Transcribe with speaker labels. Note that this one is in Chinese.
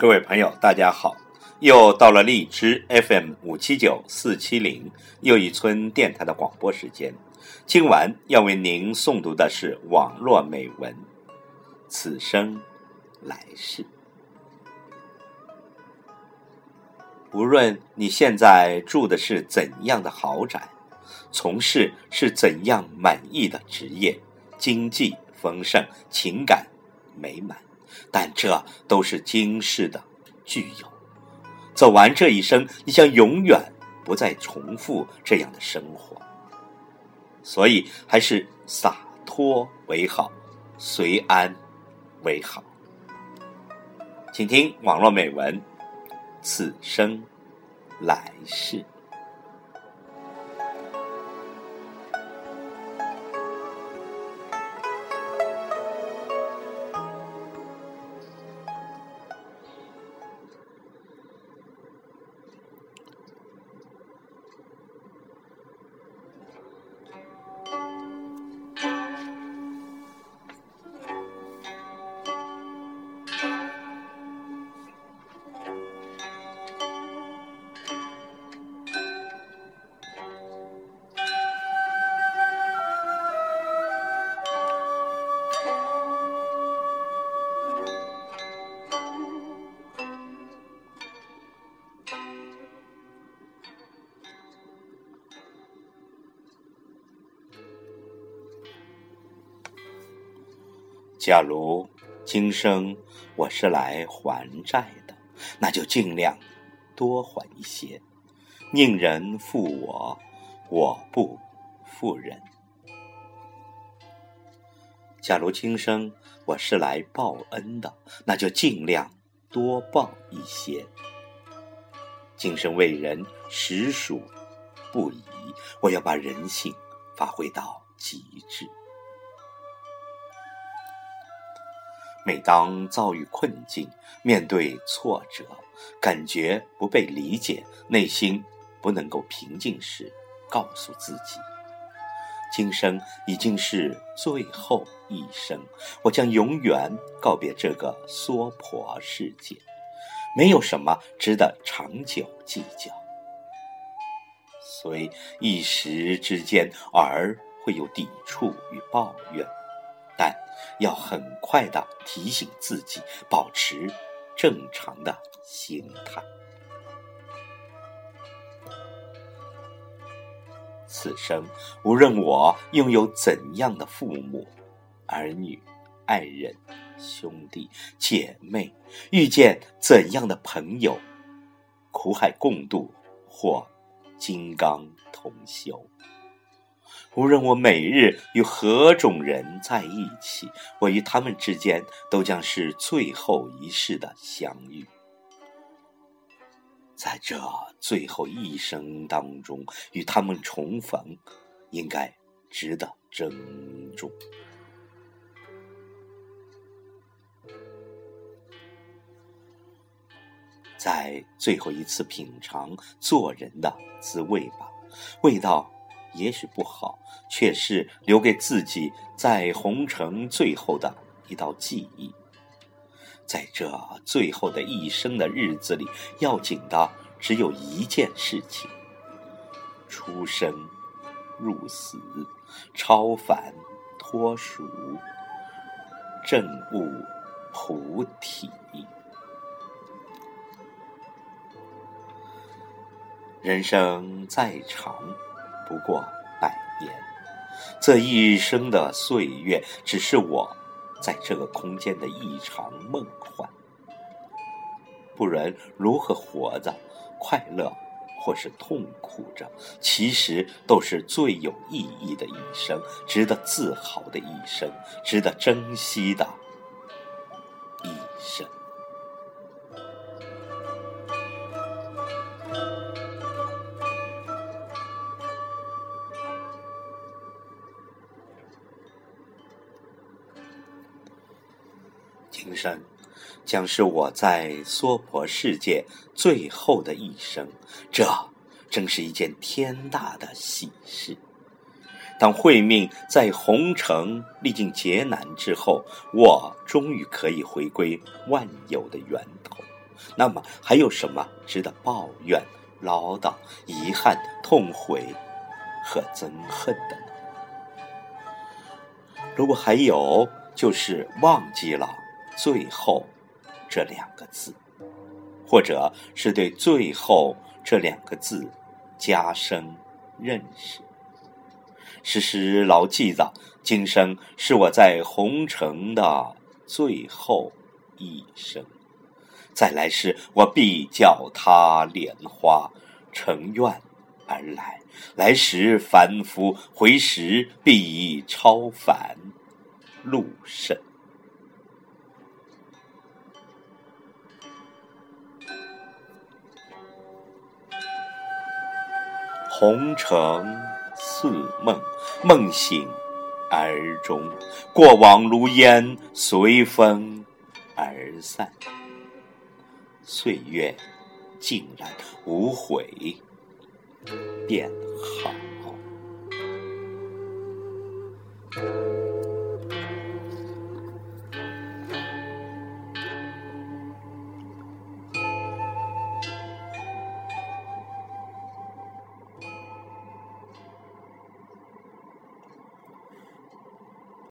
Speaker 1: 各位朋友，大家好！又到了荔枝 FM 五七九四七零又一村电台的广播时间。今晚要为您诵读的是网络美文《此生来世》。无论你现在住的是怎样的豪宅，从事是怎样满意的职业，经济丰盛，情感美满，但这都是今世的。具有，走完这一生，你将永远不再重复这样的生活，所以还是洒脱为好，随安为好。请听网络美文：此生来世。假如今生我是来还债的，那就尽量多还一些。宁人负我，我不负人。假如今生我是来报恩的，那就尽量多报一些。今生为人实属不易，我要把人性发挥到极致。每当遭遇困境、面对挫折、感觉不被理解、内心不能够平静时，告诉自己：今生已经是最后一生，我将永远告别这个娑婆世界，没有什么值得长久计较。所以一时之间，而会有抵触与抱怨。但要很快的提醒自己，保持正常的心态。此生无论我拥有怎样的父母、儿女、爱人、兄弟姐妹，遇见怎样的朋友，苦海共度或金刚同修。无论我每日与何种人在一起，我与他们之间都将是最后一世的相遇。在这最后一生当中，与他们重逢，应该值得珍重。在最后一次品尝做人的滋味吧，味道。也许不好，却是留给自己在红尘最后的一道记忆。在这最后的一生的日子里，要紧的只有一件事情：出生入死，超凡脱俗，证悟菩提。人生再长。不过百年，这一生的岁月，只是我在这个空间的一场梦幻。不论如何活着，快乐或是痛苦着，其实都是最有意义的一生，值得自豪的一生，值得珍惜的今生将是我在娑婆世界最后的一生，这真是一件天大的喜事。当慧命在红尘历尽劫难之后，我终于可以回归万有的源头，那么还有什么值得抱怨、唠叨、遗憾、痛悔和憎恨的呢？如果还有，就是忘记了“最后”这两个字，或者是对“最后”这两个字加深认识。时时牢记着，今生是我在红尘的最后一生，再来世我必叫他莲花，乘愿而来。来时凡夫，回时必超凡入圣。红尘。似梦，梦醒而终，过往如烟，随风而散。岁月竟然无悔，便好。